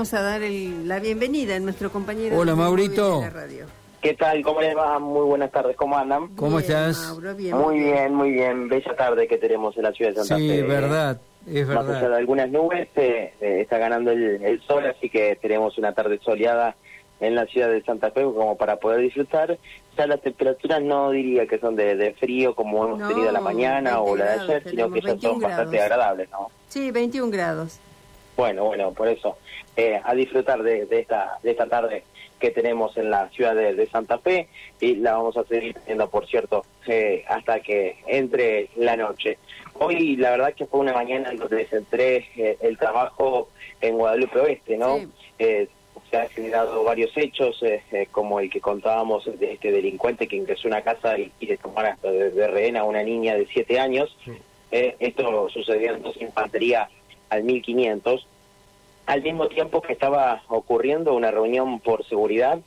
vamos a dar la bienvenida a nuestro compañero. Hola, Maurito. ¿Qué tal? ¿Cómo les va? Muy buenas tardes. ¿Cómo andan? ¿Cómo estás? muy bien, muy bien. Bella tarde que tenemos en la ciudad de Santa Fe. Sí, verdad. Es verdad. Más allá de algunas nubes, eh, eh, está ganando el, sol, así que tenemos una tarde soleada en la ciudad de Santa Fe como para poder disfrutar. Ya las temperaturas no diría que son de, frío como hemos tenido la mañana o la de ayer, sino que ya son bastante agradables, ¿no? Sí, 21 grados. Bueno, bueno, por eso, eh, a disfrutar de, esta, de esta tarde que tenemos en la ciudad de, Santa Fe y la vamos a seguir teniendo, por cierto, eh, hasta que entre la noche. Hoy la verdad que fue una mañana en donde centré eh, el trabajo en Guadalupe Oeste, ¿no? se han generado varios hechos, como el que contábamos de este delincuente que ingresó a una casa y, y le tomara de, de, rehén a una niña de siete años. esto sucedió en dos infantería al 1500, al mismo tiempo que estaba ocurriendo una reunión por seguridad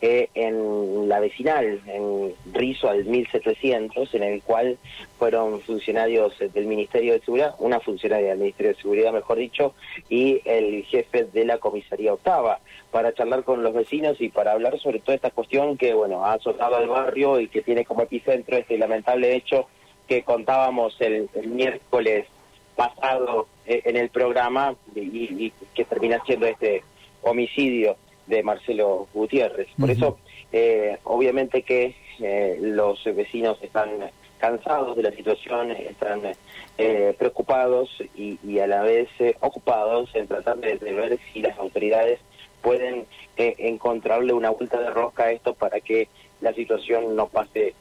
eh, en la vecinal, en Rizo al 1700, en el cual fueron funcionarios del Ministerio de Seguridad, una funcionaria del Ministerio de Seguridad, mejor dicho, y el jefe de la comisaría octava, para charlar con los vecinos y para hablar sobre toda esta cuestión que, bueno, ha azotado al barrio y que tiene como epicentro este lamentable hecho que contábamos el miércoles pasado eh, en el programa y, que termina siendo este homicidio de Marcelo Gutiérrez. Por eso, eh, obviamente que eh, los vecinos están cansados de la situación, están preocupados y, a la vez ocupados en tratar de, ver si las autoridades pueden encontrarle una vuelta de rosca a esto para que la situación no pase,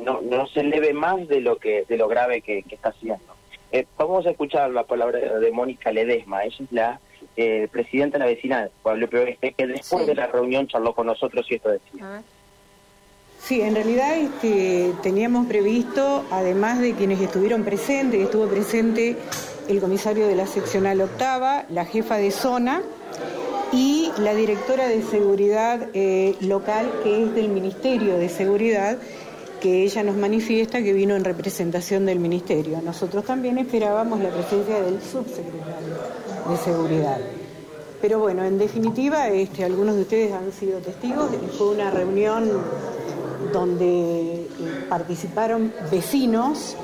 no, no se eleve más de lo que de lo grave que está haciendo. Eh, vamos a escuchar la palabra de Mónica Ledesma, ella es la eh, presidenta de la vecinal, Pablo Oeste, que después de la reunión charló con nosotros y esto decía. Sí, en realidad este, teníamos previsto, además de quienes estuvieron presentes, estuvo presente el comisario de la seccional octava, la jefa de zona y la directora de seguridad eh, local, que es del Ministerio de Seguridad, que ella nos manifiesta que vino en representación del Ministerio. Nosotros también esperábamos la presencia del subsecretario de Seguridad. Pero bueno, en definitiva, este, algunos de ustedes han sido testigos, fue una reunión donde eh, participaron vecinos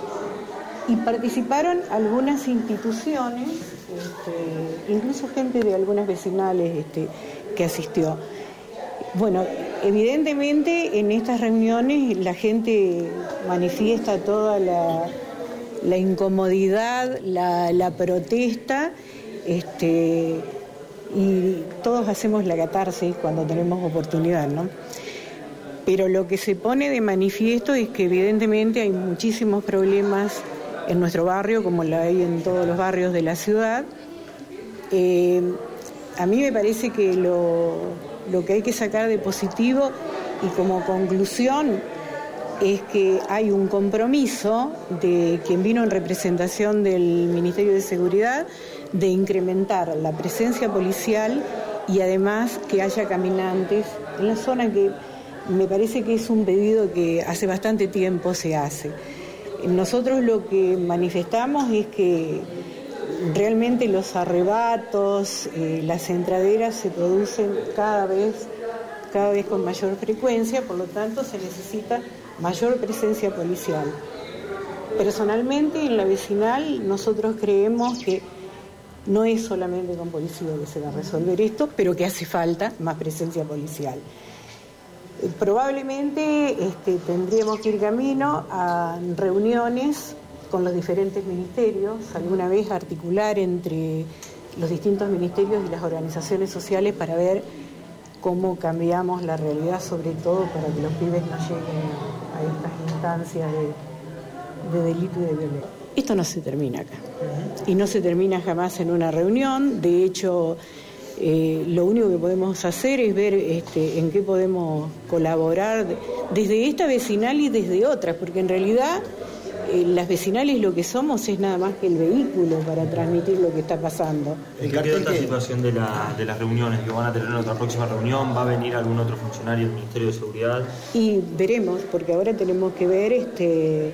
y participaron algunas instituciones, este, incluso gente de algunas vecinales este, que asistió. Bueno, evidentemente en estas reuniones la gente manifiesta toda la, incomodidad, la, protesta, este, y todos hacemos la catarsis cuando tenemos oportunidad, ¿no? Pero lo que se pone de manifiesto es que evidentemente hay muchísimos problemas en nuestro barrio, como lo hay en todos los barrios de la ciudad. Eh, a mí me parece que lo, lo que hay que sacar de positivo y como conclusión es que hay un compromiso de quien vino en representación del Ministerio de Seguridad de incrementar la presencia policial y además que haya caminantes en la zona que me parece que es un pedido que hace bastante tiempo se hace. Nosotros lo que manifestamos es que realmente los arrebatos, eh, las entraderas se producen cada vez, cada vez con mayor frecuencia, por lo tanto se necesita mayor presencia policial. Personalmente en la vecinal nosotros creemos que no es solamente con policía que se va a resolver esto, pero que hace falta más presencia policial. Probablemente este, tendríamos que ir camino a reuniones con los diferentes ministerios, alguna vez articular entre los distintos ministerios y las organizaciones sociales para ver cómo cambiamos la realidad, sobre todo para que los pibes no lleguen a estas instancias de, delito y de violencia. Esto no se termina acá y no se termina jamás en una reunión, de hecho... Eh, lo único que podemos hacer es ver este, en qué podemos colaborar desde esta vecinal y desde otras, porque en realidad las vecinales lo que somos es nada más que el vehículo para transmitir lo que está pasando. ¿En qué esta situación de, de las reuniones? ¿Que van a tener otra próxima reunión? ¿Va a venir algún otro funcionario del Ministerio de Seguridad? Y veremos, porque ahora tenemos que ver este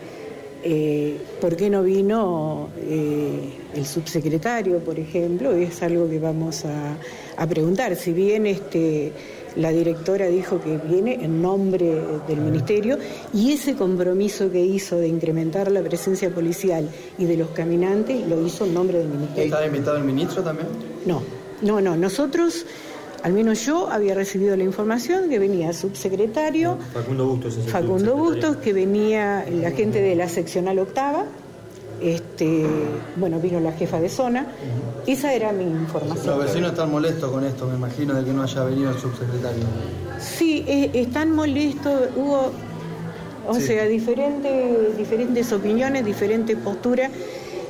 eh, ¿por qué no vino eh, el subsecretario, por ejemplo? Es algo que vamos a, a preguntar. Si bien este, la directora dijo que viene en nombre del Ministerio y ese compromiso que hizo de incrementar la presencia policial y de los caminantes lo hizo en nombre del Ministerio. ¿Está invitado el ministro también? No, no, no. Nosotros, al menos yo, había recibido la información que venía el subsecretario. Facundo Bustos es el Facundo. Bustos, que venía la gente de la seccional octava. Este, bueno, vino la jefa de zona. Esa era mi información. Los vecinos están molestos con esto, me imagino, de que no haya venido el subsecretario. Sí, eh, están molestos, hubo, o Sí. sea, diferentes, diferentes opiniones, diferentes posturas.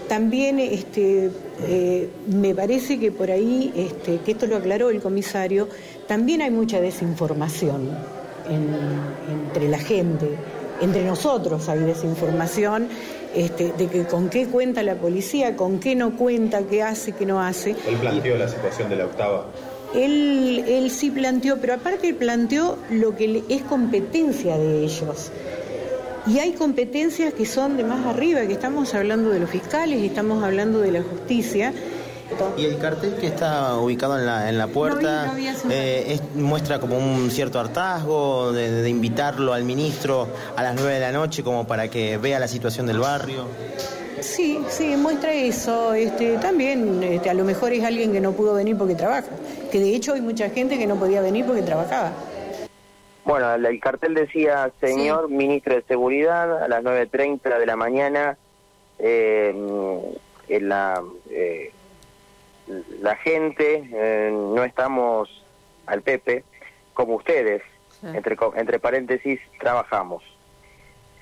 También este, eh, me parece que por ahí, este, que esto lo aclaró el comisario, también hay mucha desinformación en- entre la gente, entre nosotros hay desinformación. Este, de que con qué cuenta la policía, con qué no cuenta, qué hace, qué no hace. Él planteó la situación de la octava. Él, él sí planteó, pero aparte él planteó lo que es competencia de ellos. Y hay competencias que son de más arriba, que estamos hablando de los fiscales, estamos hablando de la justicia. Y el cartel que está ubicado en la, en la puerta No vi, no vi hace un eh, es- muestra como un cierto hartazgo de, de invitarlo al ministro a las 9 de la noche como para que vea la situación del barrio. Sí, sí, muestra eso. Este, también este, a lo mejor es alguien que no pudo venir porque trabaja. Que de hecho hay mucha gente que no podía venir porque trabajaba. Bueno, el, el cartel decía, señor ministro de Seguridad, a las 9.30 de la mañana, eh, en la, eh, la gente, eh, no estamos al Pepe, como ustedes, Sí. entre, entre paréntesis, trabajamos.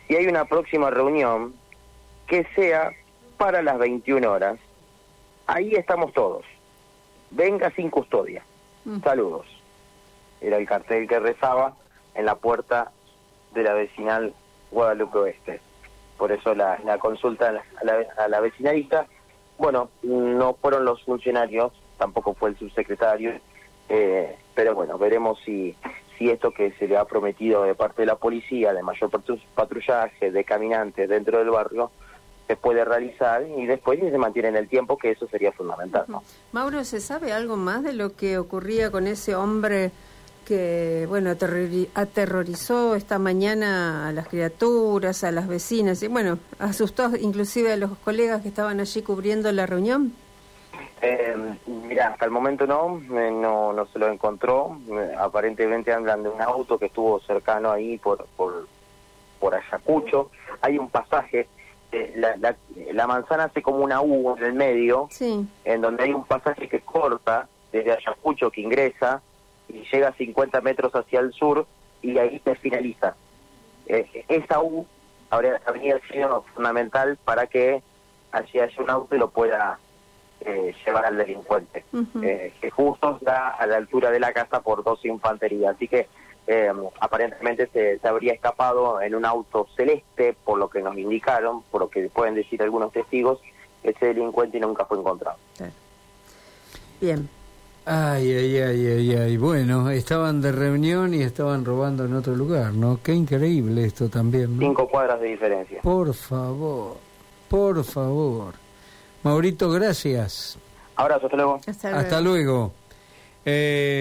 Si hay una próxima reunión, que sea para las 21 horas, ahí estamos todos. Venga sin custodia. Mm. Saludos. Era el cartel que rezaba en la puerta de la vecinal Guadalupe Oeste. Por eso la, la consulta a la, a vecinalista, bueno, no fueron los funcionarios, tampoco fue el subsecretario, eh, pero bueno, veremos si, si esto que se le ha prometido de parte de la policía, de mayor patru- patrullaje, de caminantes dentro del barrio, se puede realizar y después si se mantiene en el tiempo, que eso sería fundamental. Mauro, ¿se sabe algo más de lo que ocurría con ese hombre que, bueno, aterrori- aterrorizó esta mañana a las criaturas, a las vecinas y, bueno, asustó inclusive a los colegas que estaban allí cubriendo la reunión? Eh, mira, hasta el momento no, eh, no, no se lo encontró. Eh, aparentemente andan de un auto que estuvo cercano ahí por, por, por Ayacucho. Hay un pasaje, eh, la, la, la manzana hace como una U en el medio, Sí. en donde hay un pasaje que corta desde Ayacucho que ingresa y llega a 50 metros hacia el sur y ahí se finaliza. Eh, esa U habría, habría sido fundamental para que allí haya un auto y lo pueda eh, llevar al delincuente, eh, que justo está a la altura de la casa por dos infanterías. Así que eh, aparentemente se, se habría escapado en un auto celeste, por lo que nos indicaron, por lo que pueden decir algunos testigos, ese delincuente nunca fue encontrado. Bien. Ay, ay, ay, ay, ay. Bueno, estaban de reunión y estaban robando en otro lugar, ¿no? Qué increíble esto también, ¿no? Cinco cuadras de diferencia. Por favor, por favor. Maurito, gracias. Abrazo, hasta luego. Hasta luego. Hasta luego. Eh,